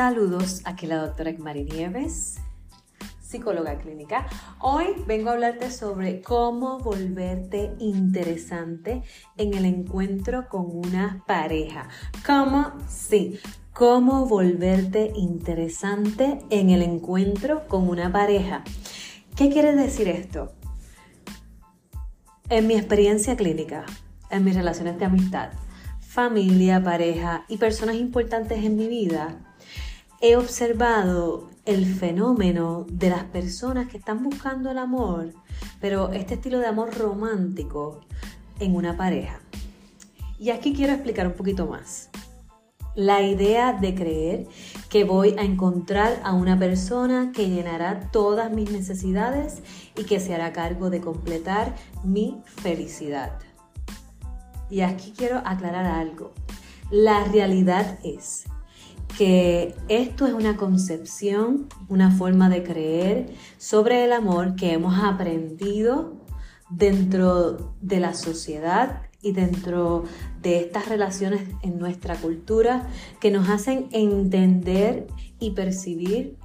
Saludos, aquí la doctora Mari Nieves, psicóloga clínica. Hoy vengo a hablarte sobre cómo volverte interesante en el encuentro con una pareja. ¿Cómo? Sí, cómo volverte interesante en el encuentro con una pareja. ¿Qué quiere decir esto? En mi experiencia clínica, en mis relaciones de amistad, familia, pareja y personas importantes en mi vida, he observado el fenómeno de las personas que están buscando el amor, pero este estilo de amor romántico en una pareja. Y aquí quiero explicar un poquito más. La idea de creer que voy a encontrar a una persona que llenará todas mis necesidades y que se hará cargo de completar mi felicidad. Y aquí quiero aclarar algo. La realidad es que esto es una concepción, una forma de creer sobre el amor que hemos aprendido dentro de la sociedad y dentro de estas relaciones en nuestra cultura que nos hacen entender y percibir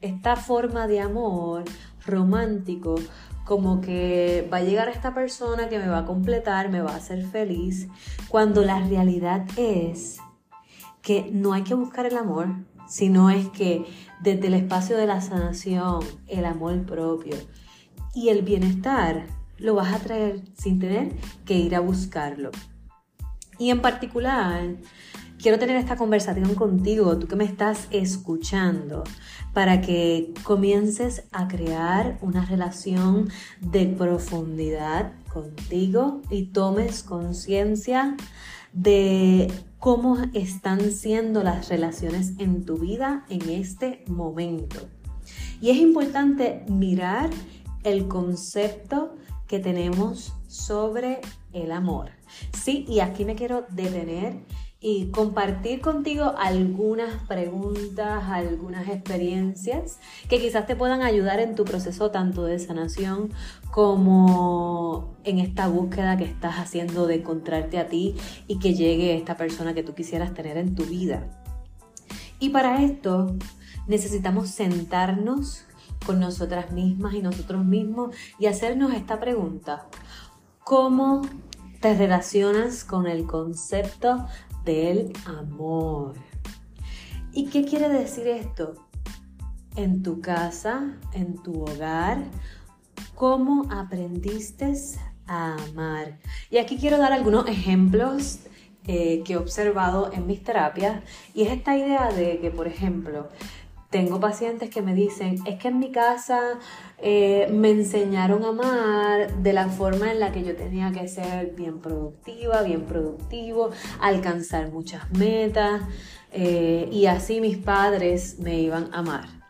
esta forma de amor romántico como que va a llegar esta persona que me va a completar, me va a hacer feliz, cuando la realidad es que no hay que buscar el amor, sino es que desde el espacio de la sanación, el amor propio y el bienestar, lo vas a traer sin tener que ir a buscarlo. Y en particular, quiero tener esta conversación contigo, tú que me estás escuchando, para que comiences a crear una relación de profundidad contigo y tomes conciencia de cómo están siendo las relaciones en tu vida en este momento. Y es importante mirar el concepto que tenemos sobre el amor. Sí, y aquí me quiero detener y compartir contigo algunas preguntas, algunas experiencias que quizás te puedan ayudar en tu proceso tanto de sanación como en esta búsqueda que estás haciendo de encontrarte a ti y que llegue esta persona que tú quisieras tener en tu vida. Y para esto necesitamos sentarnos con nosotras mismas y nosotros mismos y hacernos esta pregunta. ¿Cómo te relacionas con el concepto del amor. ¿Y qué quiere decir esto? En tu casa, en tu hogar, ¿cómo aprendiste a amar? Y aquí quiero dar algunos ejemplos eh, que he observado en mis terapias y es esta idea de que, por ejemplo, tengo pacientes que me dicen, es que en mi casa eh, me enseñaron a amar de la forma en la que yo tenía que ser bien productiva, bien productivo, alcanzar muchas metas eh, y así mis padres me iban a amar.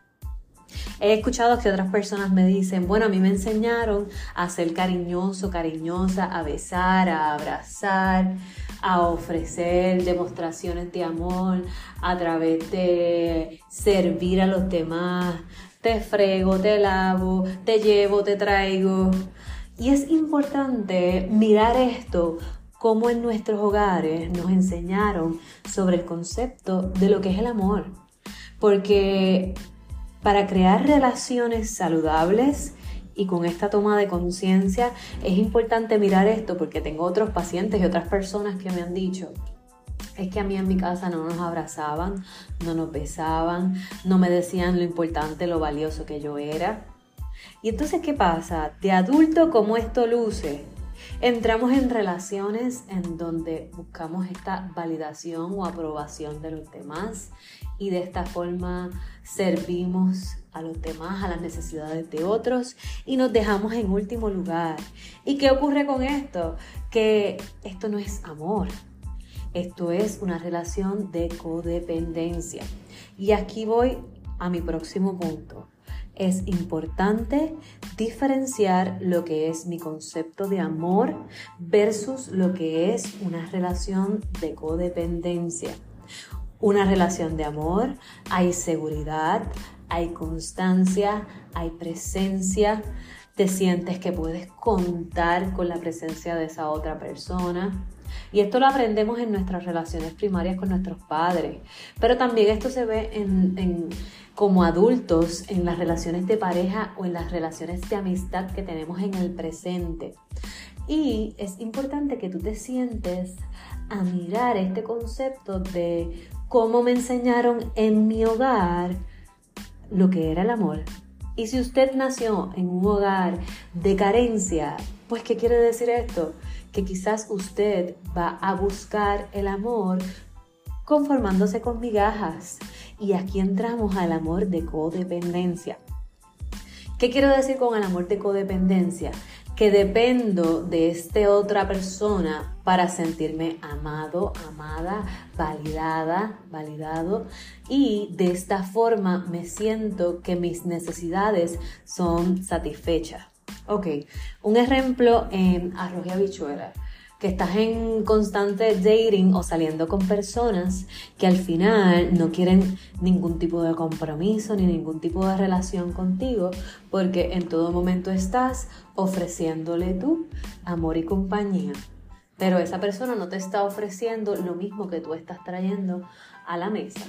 He escuchado que otras personas me dicen, bueno, a mí me enseñaron a ser cariñoso, cariñosa, a besar, a abrazar, a ofrecer demostraciones de amor a través de servir a los demás. Te frego, te lavo, te llevo, te traigo. Y es importante mirar esto como en nuestros hogares nos enseñaron sobre el concepto de lo que es el amor. Porque para crear relaciones saludables y con esta toma de conciencia es importante mirar esto porque tengo otros pacientes y otras personas que me han dicho, es que a mí en mi casa no nos abrazaban, no nos besaban, no me decían lo importante, lo valioso que yo era. Y entonces, ¿qué pasa? De adulto, ¿cómo esto luce? Entramos en relaciones en donde buscamos esta validación o aprobación de los demás y de esta forma servimos a los demás, a las necesidades de otros y nos dejamos en último lugar. ¿Y qué ocurre con esto? Que esto no es amor, esto es una relación de codependencia. Y aquí voy a mi próximo punto es importante diferenciar lo que es mi concepto de amor versus lo que es una relación de codependencia. Una relación de amor, hay seguridad, hay constancia, hay presencia, te sientes que puedes contar con la presencia de esa otra persona. Y esto lo aprendemos en nuestras relaciones primarias con nuestros padres, pero también esto se ve en, como adultos en las relaciones de pareja o en las relaciones de amistad que tenemos en el presente. Y es importante que tú te sientes a mirar este concepto de cómo me enseñaron en mi hogar lo que era el amor. Y si usted nació en un hogar de carencia, pues ¿qué quiere decir esto? Que quizás usted va a buscar el amor conformándose con migajas. Y aquí entramos al amor de codependencia. ¿Qué quiero decir con el amor de codependencia? Que dependo de esta otra persona para sentirme amado, amada, validada, validado y de esta forma me siento que mis necesidades son satisfechas. Ok, un ejemplo en arroz y habichuela que estás en constante dating o saliendo con personas que al final no quieren ningún tipo de compromiso ni ningún tipo de relación contigo porque en todo momento estás ofreciéndole tú amor y compañía. Pero esa persona no te está ofreciendo lo mismo que tú estás trayendo a la mesa.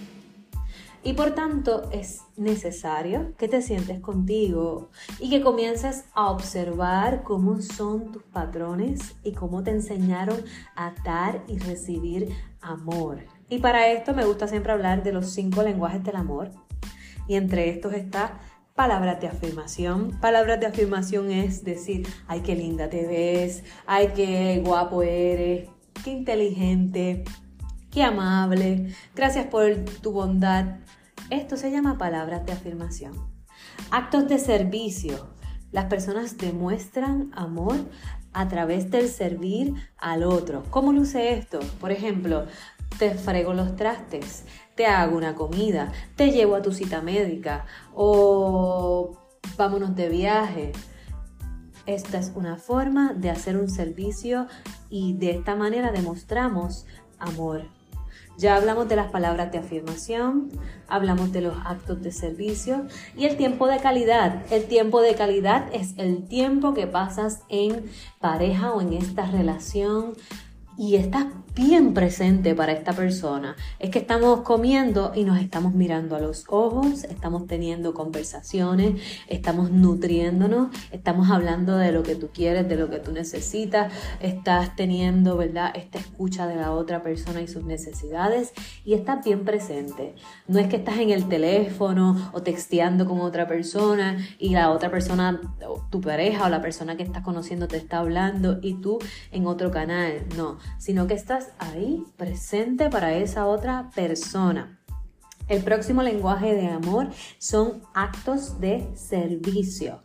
Y por tanto es necesario que te sientes contigo y que comiences a observar cómo son tus patrones y cómo te enseñaron a dar y recibir amor. Y para esto me gusta siempre hablar de los cinco lenguajes del amor. Y entre estos está palabras de afirmación. Palabras de afirmación es decir, ay, qué linda te ves, ay, qué guapo eres, qué inteligente, qué amable, gracias por tu bondad. Esto se llama palabras de afirmación. Actos de servicio. Las personas demuestran amor a través del servir al otro. ¿Cómo luce esto? Por ejemplo, te frego los trastes, te hago una comida, te llevo a tu cita médica o vámonos de viaje. Esta es una forma de hacer un servicio y de esta manera demostramos amor. Ya hablamos de las palabras de afirmación, hablamos de los actos de servicio y el tiempo de calidad. El tiempo de calidad es el tiempo que pasas en pareja o en esta relación y estás bien presente para esta persona. Es que estamos comiendo y nos estamos mirando a los ojos, estamos teniendo conversaciones, estamos nutriéndonos, estamos hablando de lo que tú quieres, de lo que tú necesitas, estás teniendo, ¿verdad? Esta escucha de la otra persona y sus necesidades y estás bien presente. No es que estás en el teléfono o texteando con otra persona y la otra persona, tu pareja o la persona que estás conociendo te está hablando y tú en otro canal, no, sino que estás ahí presente para esa otra persona. El próximo lenguaje de amor son actos de servicio.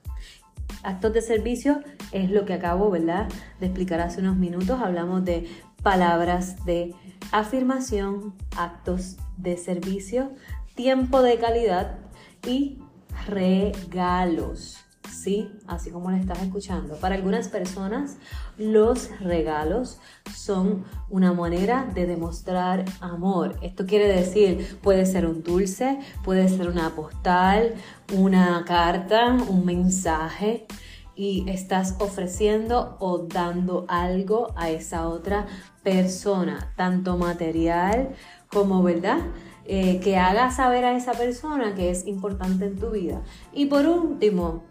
Actos de servicio es lo que acabo, ¿verdad?, de explicar hace unos minutos. Hablamos de palabras de afirmación, actos de servicio, tiempo de calidad y regalos. Sí, así como lo estás escuchando. Para algunas personas, los regalos son una manera de demostrar amor. Esto quiere decir, puede ser un dulce, puede ser una postal, una carta, un mensaje y estás ofreciendo o dando algo a esa otra persona, tanto material como, ¿verdad? Eh, que haga saber a esa persona que es importante en tu vida. Y por último,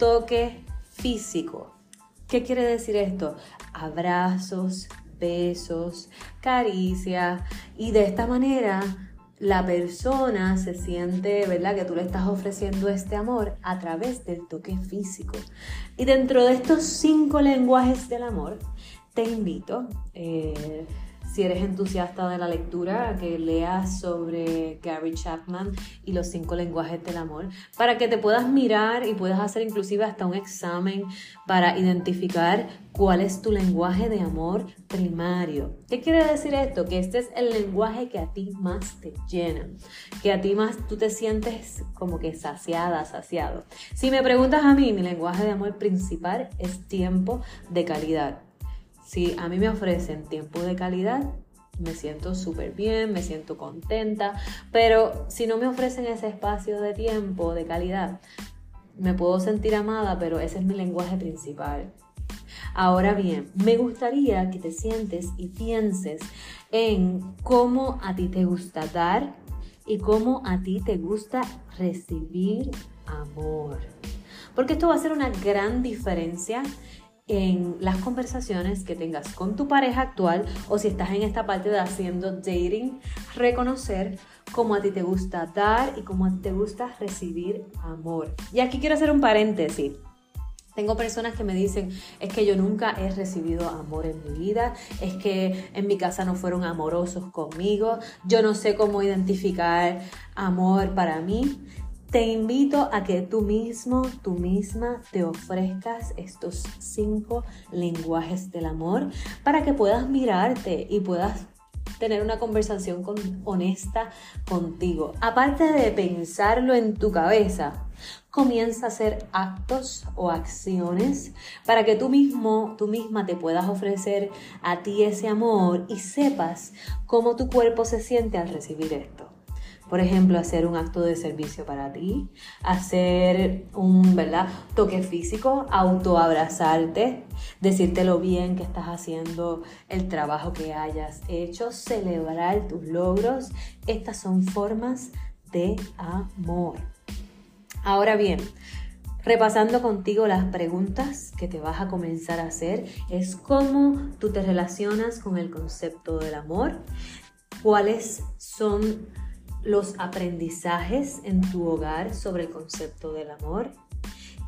toque físico. ¿Qué quiere decir esto? Abrazos, besos, caricias y de esta manera la persona se siente, ¿verdad? Que tú le estás ofreciendo este amor a través del toque físico. Y dentro de estos cinco lenguajes del amor, te invito, eh, si eres entusiasta de la lectura, que leas sobre Gary Chapman y los cinco lenguajes del amor, para que te puedas mirar y puedas hacer inclusive hasta un examen para identificar cuál es tu lenguaje de amor primario. ¿Qué quiere decir esto? Que este es el lenguaje que a ti más te llena, que a ti más tú te sientes como que saciada, saciado. Si me preguntas a mí, mi lenguaje de amor principal es tiempo de calidad si a mí me ofrecen tiempo de calidad, me siento súper bien, me siento contenta, pero si no me ofrecen ese espacio de tiempo de calidad, me puedo sentir amada, pero ese es mi lenguaje principal. Ahora bien, me gustaría que te sientes y pienses en cómo a ti te gusta dar y cómo a ti te gusta recibir amor. Porque esto va a ser una gran diferencia en las conversaciones que tengas con tu pareja actual o si estás en esta parte de haciendo dating, reconocer cómo a ti te gusta dar y cómo te gusta recibir amor. Y aquí quiero hacer un paréntesis. Tengo personas que me dicen, es que yo nunca he recibido amor en mi vida, es que en mi casa no fueron amorosos conmigo, yo no sé cómo identificar amor para mí. Te invito a que tú mismo, tú misma te ofrezcas estos cinco lenguajes del amor para que puedas mirarte y puedas tener una conversación honesta contigo. Aparte de pensarlo en tu cabeza, comienza a hacer actos o acciones para que tú mismo, tú misma te puedas ofrecer a ti ese amor y sepas cómo tu cuerpo se siente al recibir esto. Por ejemplo, hacer un acto de servicio para ti, hacer un ¿verdad? toque físico, autoabrazarte, decirte lo bien que estás haciendo el trabajo que hayas hecho, celebrar tus logros. Estas son formas de amor. Ahora bien, repasando contigo las preguntas que te vas a comenzar a hacer, es cómo tú te relacionas con el concepto del amor, cuáles son los aprendizajes en tu hogar sobre el concepto del amor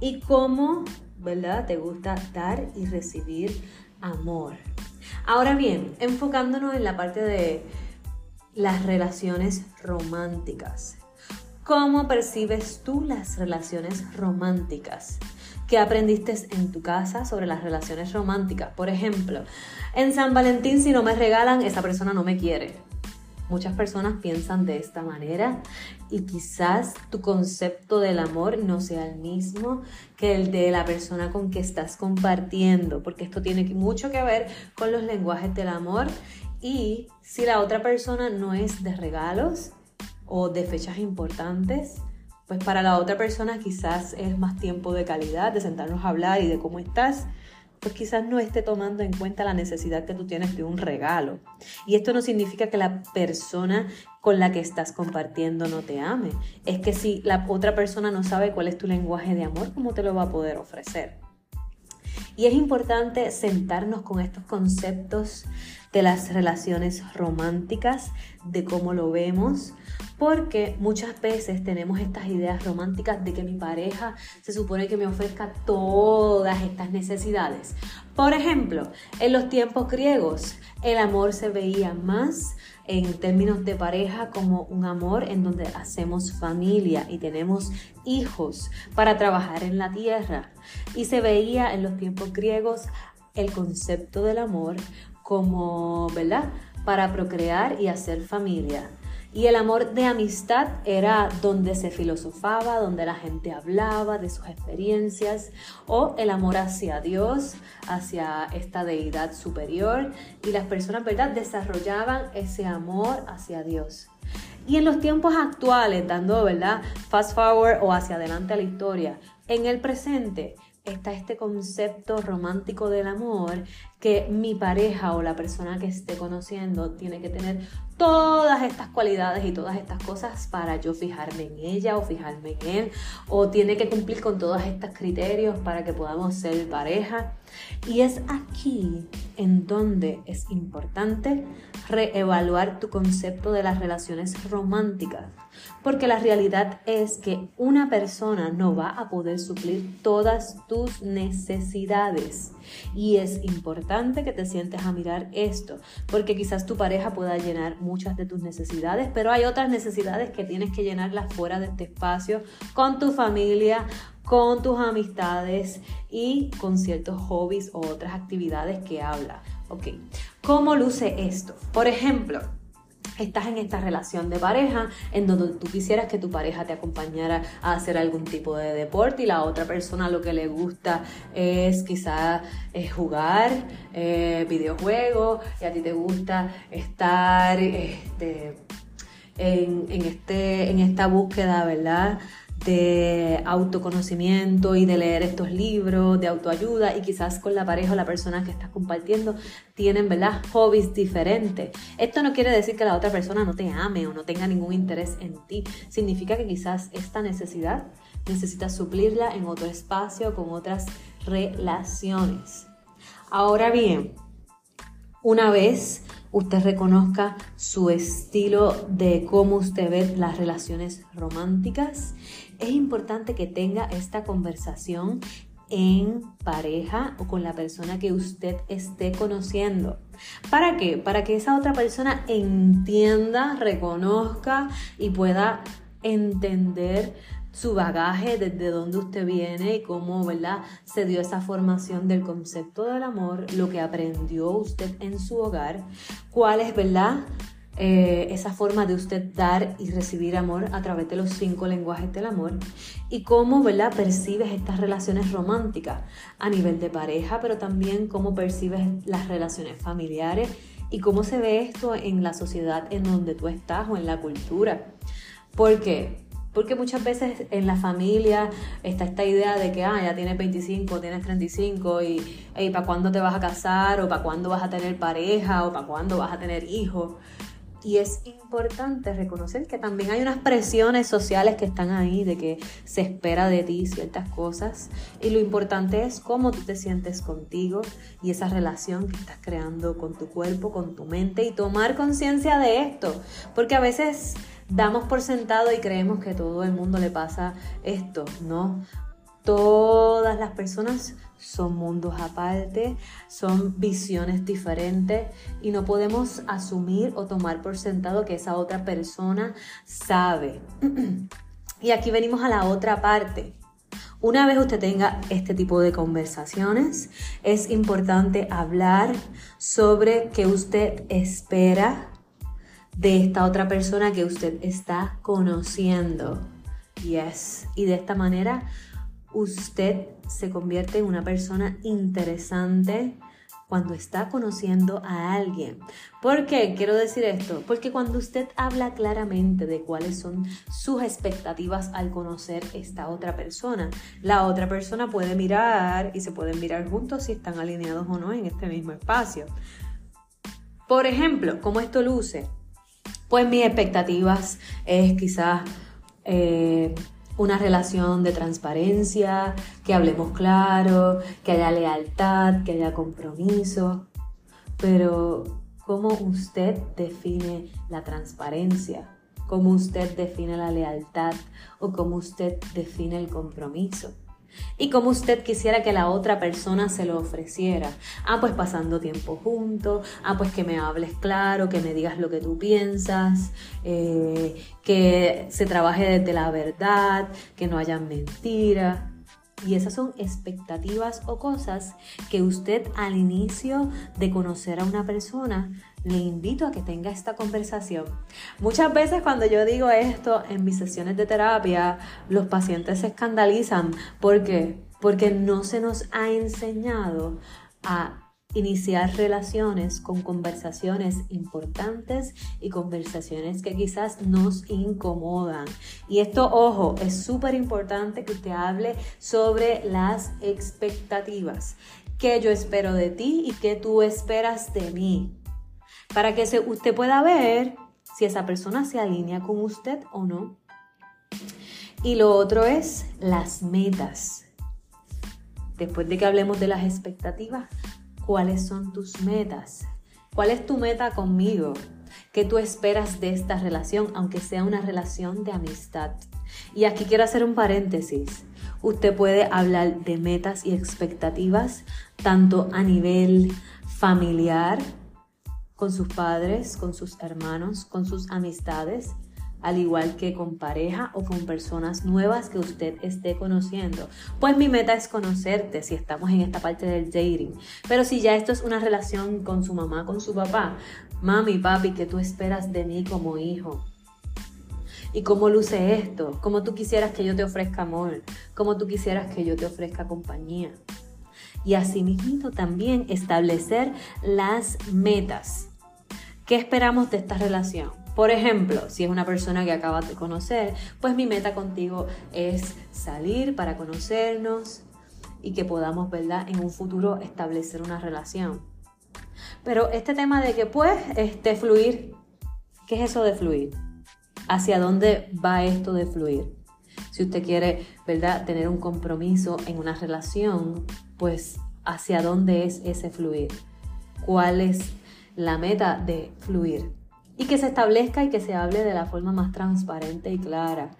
y cómo, ¿verdad? Te gusta dar y recibir amor. Ahora bien, enfocándonos en la parte de las relaciones románticas. ¿Cómo percibes tú las relaciones románticas? ¿Qué aprendiste en tu casa sobre las relaciones románticas? Por ejemplo, en San Valentín si no me regalan, esa persona no me quiere. Muchas personas piensan de esta manera y quizás tu concepto del amor no sea el mismo que el de la persona con que estás compartiendo, porque esto tiene mucho que ver con los lenguajes del amor. Y si la otra persona no es de regalos o de fechas importantes, pues para la otra persona quizás es más tiempo de calidad, de sentarnos a hablar y de cómo estás pues quizás no esté tomando en cuenta la necesidad que tú tienes de un regalo. Y esto no significa que la persona con la que estás compartiendo no te ame. Es que si la otra persona no sabe cuál es tu lenguaje de amor, ¿cómo te lo va a poder ofrecer? Y es importante sentarnos con estos conceptos de las relaciones románticas, de cómo lo vemos, porque muchas veces tenemos estas ideas románticas de que mi pareja se supone que me ofrezca todas estas necesidades. Por ejemplo, en los tiempos griegos, el amor se veía más en términos de pareja como un amor en donde hacemos familia y tenemos hijos para trabajar en la tierra. Y se veía en los tiempos griegos el concepto del amor como, ¿verdad? Para procrear y hacer familia. Y el amor de amistad era donde se filosofaba, donde la gente hablaba de sus experiencias, o el amor hacia Dios, hacia esta deidad superior, y las personas, ¿verdad?, desarrollaban ese amor hacia Dios. Y en los tiempos actuales, dando, ¿verdad?, fast forward o hacia adelante a la historia, en el presente, está este concepto romántico del amor que mi pareja o la persona que esté conociendo tiene que tener todas estas cualidades y todas estas cosas para yo fijarme en ella o fijarme en él o tiene que cumplir con todos estos criterios para que podamos ser pareja. Y es aquí en donde es importante reevaluar tu concepto de las relaciones románticas porque la realidad es que una persona no va a poder suplir todas tus necesidades. Y es importante que te sientes a mirar esto, porque quizás tu pareja pueda llenar muchas de tus necesidades, pero hay otras necesidades que tienes que llenarlas fuera de este espacio, con tu familia, con tus amistades y con ciertos hobbies o otras actividades que habla. Ok, ¿cómo luce esto? Por ejemplo, estás en esta relación de pareja en donde tú quisieras que tu pareja te acompañara a hacer algún tipo de deporte y la otra persona lo que le gusta es quizás eh, jugar eh, videojuegos y a ti te gusta estar este, en, este, en esta búsqueda, ¿verdad? De autoconocimiento y de leer estos libros de autoayuda y quizás con la pareja o la persona que estás compartiendo tienen, ¿verdad? Hobbies diferentes. Esto no quiere decir que la otra persona no te ame o no tenga ningún interés en ti. Significa que quizás esta necesidad necesitas suplirla en otro espacio con otras relaciones. Ahora bien, una vez usted reconozca su estilo de cómo usted ve las relaciones románticas, es importante que tenga esta conversación en pareja o con la persona que usted esté conociendo. ¿Para qué? Para que esa otra persona entienda, reconozca y pueda entender su bagaje, desde dónde usted viene y cómo, ¿verdad? Se dio esa formación del concepto del amor, lo que aprendió usted en su hogar, cuál es, ¿verdad? Eh, esa forma de usted dar y recibir amor a través de los cinco lenguajes del amor y cómo, ¿verdad? Percibes estas relaciones románticas a nivel de pareja, pero también cómo percibes las relaciones familiares y cómo se ve esto en la sociedad en donde tú estás o en la cultura. ¿Por qué? Porque muchas veces en la familia está esta idea de que, ah, ya tienes 25, tienes 35 y, y ¿para cuándo te vas a casar? ¿O para cuándo vas a tener pareja? ¿O para cuándo vas a tener hijos? Y es importante reconocer que también hay unas presiones sociales que están ahí, de que se espera de ti ciertas cosas. Y lo importante es cómo tú te sientes contigo y esa relación que estás creando con tu cuerpo, con tu mente y tomar conciencia de esto. Porque a veces damos por sentado y creemos que todo el mundo le pasa esto, ¿no? Todas las personas son mundos aparte, son visiones diferentes y no podemos asumir o tomar por sentado que esa otra persona sabe. y aquí venimos a la otra parte. Una vez usted tenga este tipo de conversaciones, es importante hablar sobre qué usted espera de esta otra persona que usted está conociendo. Yes. Y de esta manera usted se convierte en una persona interesante cuando está conociendo a alguien. ¿Por qué quiero decir esto? Porque cuando usted habla claramente de cuáles son sus expectativas al conocer esta otra persona, la otra persona puede mirar y se pueden mirar juntos si están alineados o no en este mismo espacio. Por ejemplo, ¿cómo esto luce? Pues mis expectativas es quizás eh, una relación de transparencia, que hablemos claro, que haya lealtad, que haya compromiso. Pero, ¿cómo usted define la transparencia? ¿Cómo usted define la lealtad? ¿O cómo usted define el compromiso? Y como usted quisiera que la otra persona se lo ofreciera. Ah, pues pasando tiempo juntos, ah, pues que me hables claro, que me digas lo que tú piensas, eh, que se trabaje desde la verdad, que no haya mentiras. Y esas son expectativas o cosas que usted al inicio de conocer a una persona le invito a que tenga esta conversación. Muchas veces cuando yo digo esto en mis sesiones de terapia, los pacientes se escandalizan. ¿Por qué? Porque no se nos ha enseñado a iniciar relaciones con conversaciones importantes y conversaciones que quizás nos incomodan. Y esto, ojo, es súper importante que usted hable sobre las expectativas. ¿Qué yo espero de ti y qué tú esperas de mí? para que usted pueda ver si esa persona se alinea con usted o no. Y lo otro es las metas. Después de que hablemos de las expectativas, ¿cuáles son tus metas? ¿Cuál es tu meta conmigo? ¿Qué tú esperas de esta relación, aunque sea una relación de amistad? Y aquí quiero hacer un paréntesis. Usted puede hablar de metas y expectativas tanto a nivel familiar, con sus padres, con sus hermanos, con sus amistades, al igual que con pareja o con personas nuevas que usted esté conociendo. Pues mi meta es conocerte si estamos en esta parte del dating. Pero si ya esto es una relación con su mamá, con su papá, mami, papi, ¿qué tú esperas de mí como hijo? ¿Y cómo luce esto? ¿Cómo tú quisieras que yo te ofrezca amor? ¿Cómo tú quisieras que yo te ofrezca compañía? Y asimismo también establecer las metas ¿Qué esperamos de esta relación? Por ejemplo, si es una persona que acabas de conocer, pues mi meta contigo es salir para conocernos y que podamos, ¿verdad?, en un futuro establecer una relación. Pero este tema de que, pues, este, fluir, ¿qué es eso de fluir? ¿Hacia dónde va esto de fluir? Si usted quiere, ¿verdad?, tener un compromiso en una relación, pues, ¿hacia dónde es ese fluir? ¿Cuál es la meta de fluir? Y que se establezca y que se hable de la forma más transparente y clara.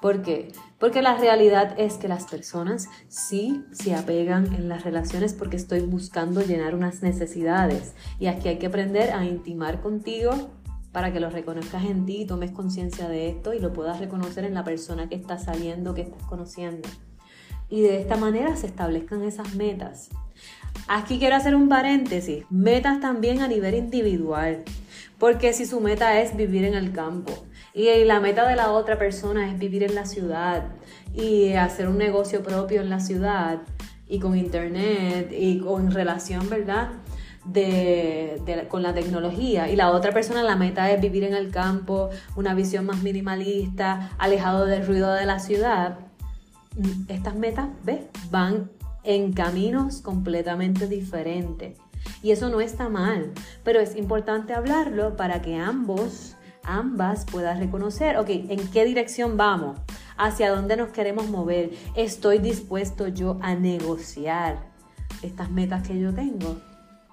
¿Por qué? Porque la realidad es que las personas sí se apegan en las relaciones porque estoy buscando llenar unas necesidades. Y aquí hay que aprender a intimar contigo para que lo reconozcas en ti y tomes conciencia de esto y lo puedas reconocer en la persona que está saliendo, que estás conociendo. Y de esta manera se establezcan esas metas. Aquí quiero hacer un paréntesis, metas también a nivel individual. Porque si su meta es vivir en el campo y la meta de la otra persona es vivir en la ciudad y hacer un negocio propio en la ciudad y con internet y con relación, ¿verdad? De, con la tecnología y la otra persona la meta es vivir en el campo, una visión más minimalista, alejado del ruido de la ciudad, estas metas, ¿ves? Van en caminos completamente diferentes. Y eso no está mal, pero es importante hablarlo para que ambos, ambas puedan reconocer, ok, ¿en qué dirección vamos? ¿Hacia dónde nos queremos mover? ¿Estoy dispuesto yo a negociar estas metas que yo tengo?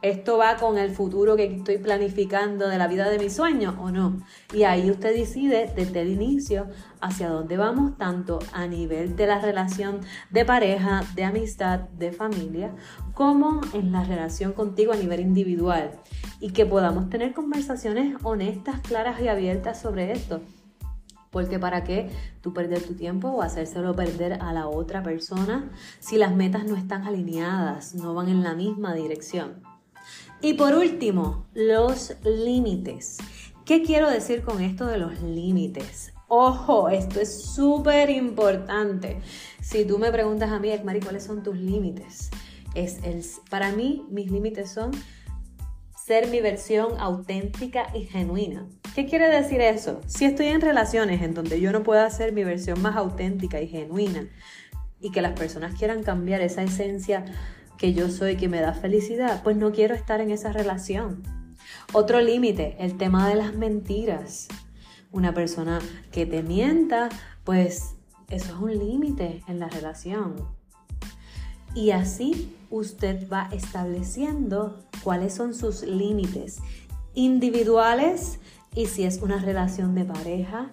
¿Esto va con el futuro que estoy planificando de la vida de mis sueños o no? Y ahí usted decide desde el inicio hacia dónde vamos, tanto a nivel de la relación de pareja, de amistad, de familia, como en la relación contigo a nivel individual. Y que podamos tener conversaciones honestas, claras y abiertas sobre esto. Porque para qué tú perder tu tiempo o hacérselo perder a la otra persona si las metas no están alineadas, no van en la misma dirección. Y por último, los límites. ¿Qué quiero decir con esto de los límites? Ojo, esto es súper importante. Si tú me preguntas a mí, Mari, ¿cuáles son tus límites? Es el, para mí, mis límites son ser mi versión auténtica y genuina. ¿Qué quiere decir eso? Si estoy en relaciones en donde yo no pueda ser mi versión más auténtica y genuina y que las personas quieran cambiar esa esencia que yo soy que me da felicidad, pues no quiero estar en esa relación. Otro límite, el tema de las mentiras. Una persona que te mienta, pues eso es un límite en la relación. Y así usted va estableciendo cuáles son sus límites individuales y si es una relación de pareja,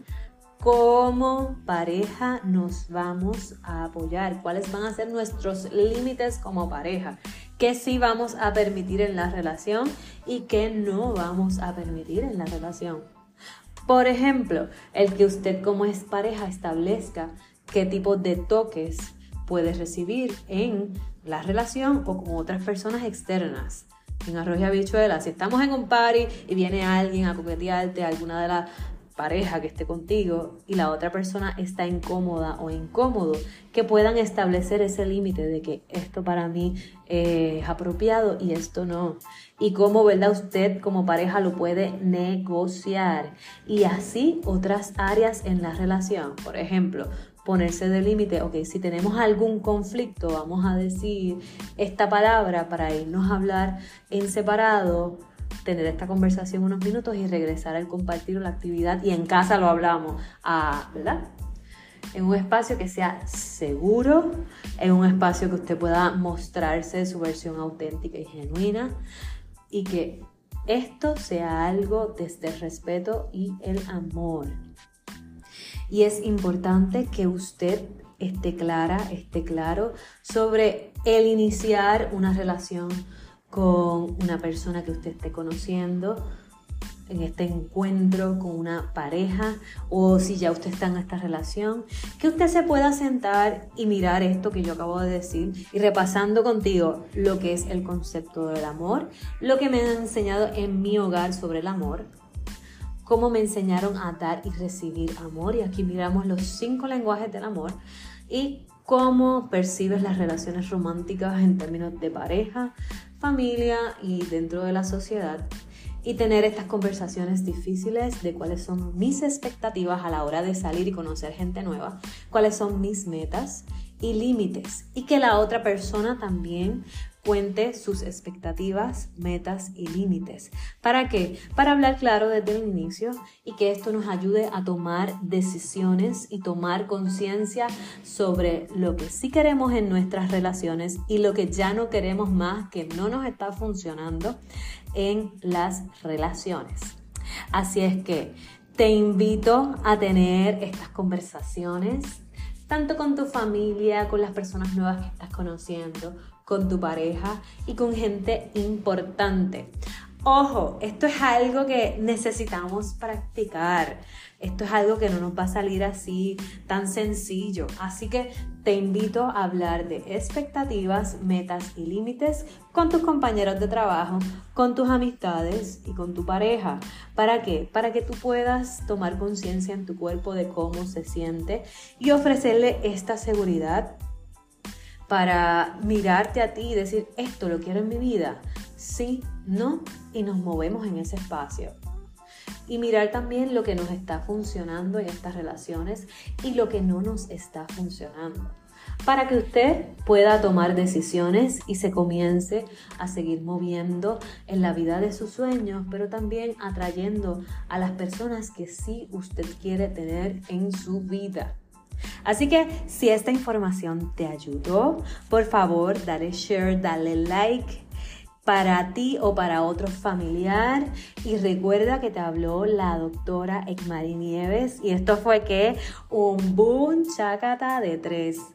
cómo pareja nos vamos a apoyar, cuáles van a ser nuestros límites como pareja, qué sí vamos a permitir en la relación y qué no vamos a permitir en la relación. Por ejemplo, el que usted como es pareja establezca qué tipo de toques puede recibir en la relación o con otras personas externas en arroz y habichuela. Si estamos en un party y viene alguien a coquetearte, alguna de las pareja que esté contigo y la otra persona está incómoda o incómodo, que puedan establecer ese límite de que esto para mí es apropiado y esto no. Y cómo, ¿verdad? Usted como pareja lo puede negociar. Y así otras áreas en la relación. Por ejemplo, ponerse de límite, ok, si tenemos algún conflicto, vamos a decir esta palabra para irnos a hablar en separado tener esta conversación unos minutos y regresar al compartir la actividad y en casa lo hablamos, a, ¿verdad? En un espacio que sea seguro, en un espacio que usted pueda mostrarse su versión auténtica y genuina y que esto sea algo desde el respeto y el amor. Y es importante que usted esté clara, esté claro sobre el iniciar una relación con una persona que usted esté conociendo, en este encuentro con una pareja o si ya usted está en esta relación, que usted se pueda sentar y mirar esto que yo acabo de decir y repasando contigo lo que es el concepto del amor, lo que me han enseñado en mi hogar sobre el amor, cómo me enseñaron a dar y recibir amor y aquí miramos los cinco lenguajes del amor y cómo percibes las relaciones románticas en términos de pareja, familia y dentro de la sociedad. y tener estas conversaciones difíciles de cuáles son mis expectativas a la hora de salir y conocer gente nueva, cuáles son mis metas y límites y que la otra persona también cuente sus expectativas, metas y límites. ¿Para qué? Para hablar claro desde el inicio y que esto nos ayude a tomar decisiones y tomar conciencia sobre lo que sí queremos en nuestras relaciones y lo que ya no queremos más, que no nos está funcionando en las relaciones. Así es que te invito a tener estas conversaciones tanto con tu familia, con las personas nuevas que estás conociendo, con tu pareja y con gente importante. Ojo, esto es algo que necesitamos practicar. Esto es algo que no nos va a salir así tan sencillo. Así que te invito a hablar de expectativas, metas y límites con tus compañeros de trabajo, con tus amistades y con tu pareja. ¿Para qué? Para que tú puedas tomar conciencia en tu cuerpo de cómo se siente y ofrecerle esta seguridad para mirarte a ti y decir, esto lo quiero en mi vida. Sí, no, y nos movemos en ese espacio y mirar también lo que nos está funcionando en estas relaciones y lo que no nos está funcionando para que usted pueda tomar decisiones y se comience a seguir moviendo en la vida de sus sueños, pero también atrayendo a las personas que sí usted quiere tener en su vida. Así que si esta información te ayudó, por favor, dale share, dale like, para ti o para otro familiar. Y recuerda que te habló la doctora Ekmari Nieves y esto fue que un boom chacata de tres.